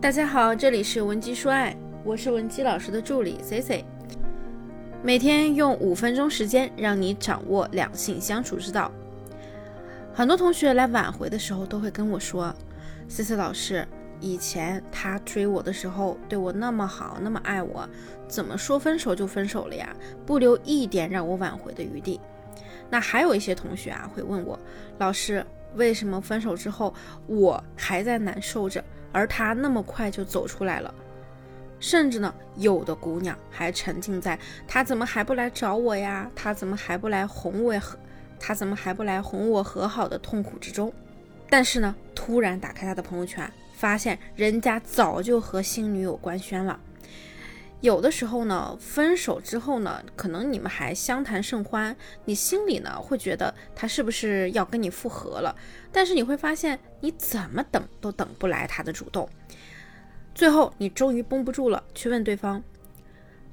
大家好，这里是文姬说爱，我是文姬老师的助理 C C，每天用五分钟时间让你掌握两性相处之道。很多同学来挽回的时候都会跟我说：“C C 老师，以前他追我的时候对我那么好，那么爱我，怎么说分手就分手了呀？不留一点让我挽回的余地。”那还有一些同学啊会问我：“老师，为什么分手之后我还在难受着？”而他那么快就走出来了，甚至呢，有的姑娘还沉浸在他怎么还不来找我呀？他怎么还不来哄我和？他怎么还不来哄我和好的痛苦之中？但是呢，突然打开他的朋友圈，发现人家早就和新女友官宣了。有的时候呢，分手之后呢，可能你们还相谈甚欢，你心里呢会觉得他是不是要跟你复合了？但是你会发现，你怎么等都等不来他的主动。最后你终于绷不住了，去问对方，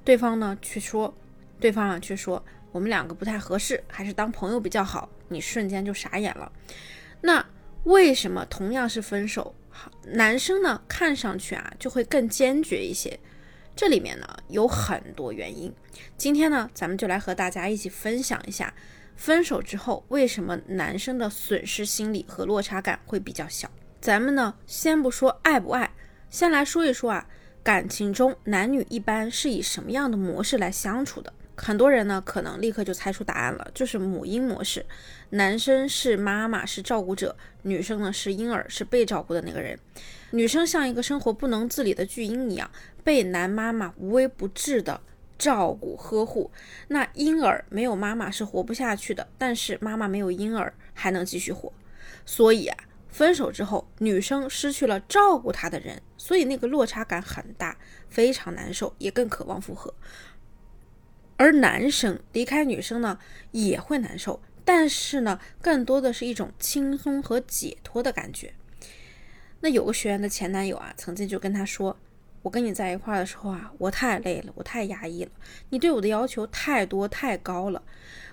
对方呢却说，对方啊却说我们两个不太合适，还是当朋友比较好。你瞬间就傻眼了。那为什么同样是分手，男生呢看上去啊就会更坚决一些？这里面呢有很多原因，今天呢咱们就来和大家一起分享一下，分手之后为什么男生的损失心理和落差感会比较小。咱们呢先不说爱不爱，先来说一说啊，感情中男女一般是以什么样的模式来相处的？很多人呢，可能立刻就猜出答案了，就是母婴模式。男生是妈妈，是照顾者；女生呢是婴儿，是被照顾的那个人。女生像一个生活不能自理的巨婴一样，被男妈妈无微不至的照顾呵护。那婴儿没有妈妈是活不下去的，但是妈妈没有婴儿还能继续活。所以啊，分手之后，女生失去了照顾她的人，所以那个落差感很大，非常难受，也更渴望复合。而男生离开女生呢，也会难受，但是呢，更多的是一种轻松和解脱的感觉。那有个学员的前男友啊，曾经就跟他说：“我跟你在一块儿的时候啊，我太累了，我太压抑了，你对我的要求太多太高了，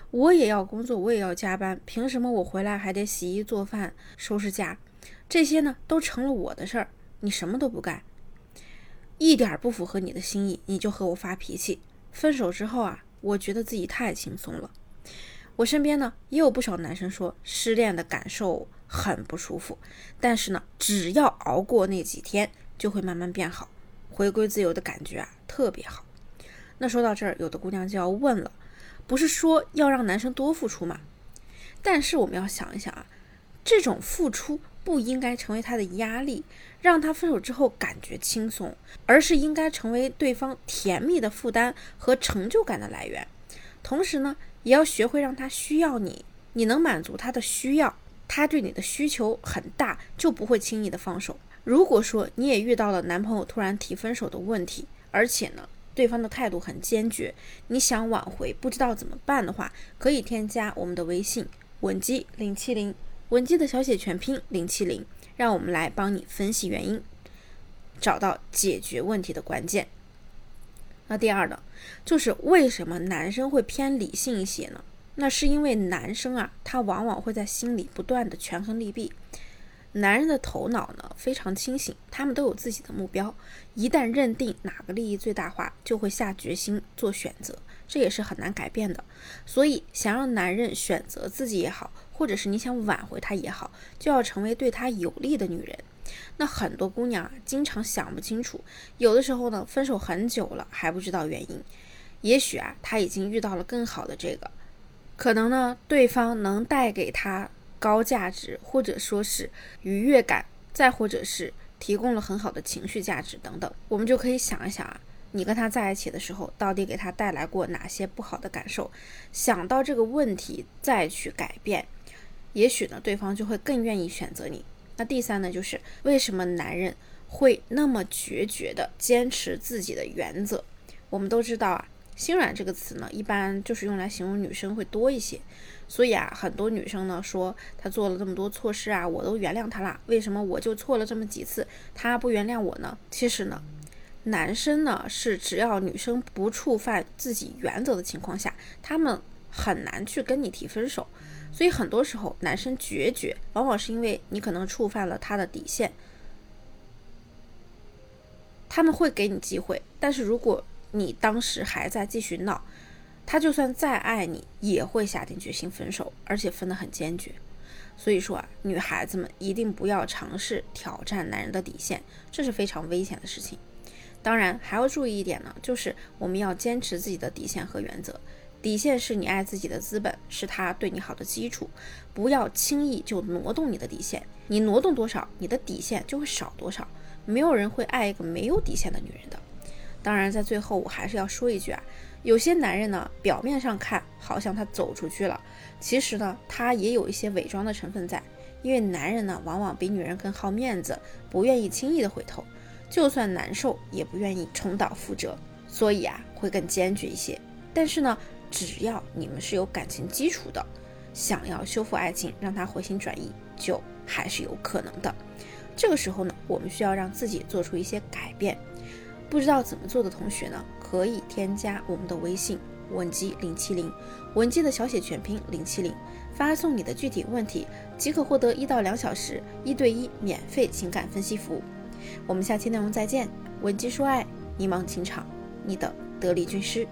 我也要工作，我也要加班，凭什么我回来还得洗衣做饭、收拾家？这些呢，都成了我的事儿，你什么都不干，一点不符合你的心意，你就和我发脾气。”分手之后啊，我觉得自己太轻松了。我身边呢也有不少男生说，失恋的感受很不舒服，但是呢，只要熬过那几天，就会慢慢变好，回归自由的感觉啊特别好。那说到这儿，有的姑娘就要问了，不是说要让男生多付出吗？但是我们要想一想啊，这种付出。不应该成为他的压力，让他分手之后感觉轻松，而是应该成为对方甜蜜的负担和成就感的来源。同时呢，也要学会让他需要你，你能满足他的需要，他对你的需求很大，就不会轻易的放手。如果说你也遇到了男朋友突然提分手的问题，而且呢，对方的态度很坚决，你想挽回不知道怎么办的话，可以添加我们的微信文姬零七零。文姬的小写全拼零七零，让我们来帮你分析原因，找到解决问题的关键。那第二呢，就是为什么男生会偏理性一些呢？那是因为男生啊，他往往会在心里不断的权衡利弊。男人的头脑呢非常清醒，他们都有自己的目标，一旦认定哪个利益最大化，就会下决心做选择，这也是很难改变的。所以，想让男人选择自己也好。或者是你想挽回他也好，就要成为对他有利的女人。那很多姑娘啊，经常想不清楚，有的时候呢，分手很久了还不知道原因。也许啊，他已经遇到了更好的这个，可能呢，对方能带给他高价值，或者说是愉悦感，再或者是提供了很好的情绪价值等等。我们就可以想一想啊。你跟他在一起的时候，到底给他带来过哪些不好的感受？想到这个问题再去改变，也许呢，对方就会更愿意选择你。那第三呢，就是为什么男人会那么决绝的坚持自己的原则？我们都知道啊，心软这个词呢，一般就是用来形容女生会多一些。所以啊，很多女生呢说他做了这么多错事啊，我都原谅他了，为什么我就错了这么几次，他不原谅我呢？其实呢。男生呢是只要女生不触犯自己原则的情况下，他们很难去跟你提分手。所以很多时候男生决绝，往往是因为你可能触犯了他的底线。他们会给你机会，但是如果你当时还在继续闹，他就算再爱你，也会下定决心分手，而且分得很坚决。所以说啊，女孩子们一定不要尝试挑战男人的底线，这是非常危险的事情。当然还要注意一点呢，就是我们要坚持自己的底线和原则。底线是你爱自己的资本，是他对你好的基础，不要轻易就挪动你的底线。你挪动多少，你的底线就会少多少。没有人会爱一个没有底线的女人的。当然，在最后我还是要说一句啊，有些男人呢，表面上看好像他走出去了，其实呢，他也有一些伪装的成分在。因为男人呢，往往比女人更好面子，不愿意轻易的回头，就算难受也不愿意重蹈覆辙，所以啊，会更坚决一些。但是呢，只要你们是有感情基础的，想要修复爱情，让他回心转意，就还是有可能的。这个时候呢，我们需要让自己做出一些改变。不知道怎么做的同学呢，可以添加我们的微信文姬零七零，文姬的小写全拼零七零，发送你的具体问题，即可获得一到两小时一对一免费情感分析服务。我们下期内容再见，闻鸡说爱，迷茫情场，你的得力军师。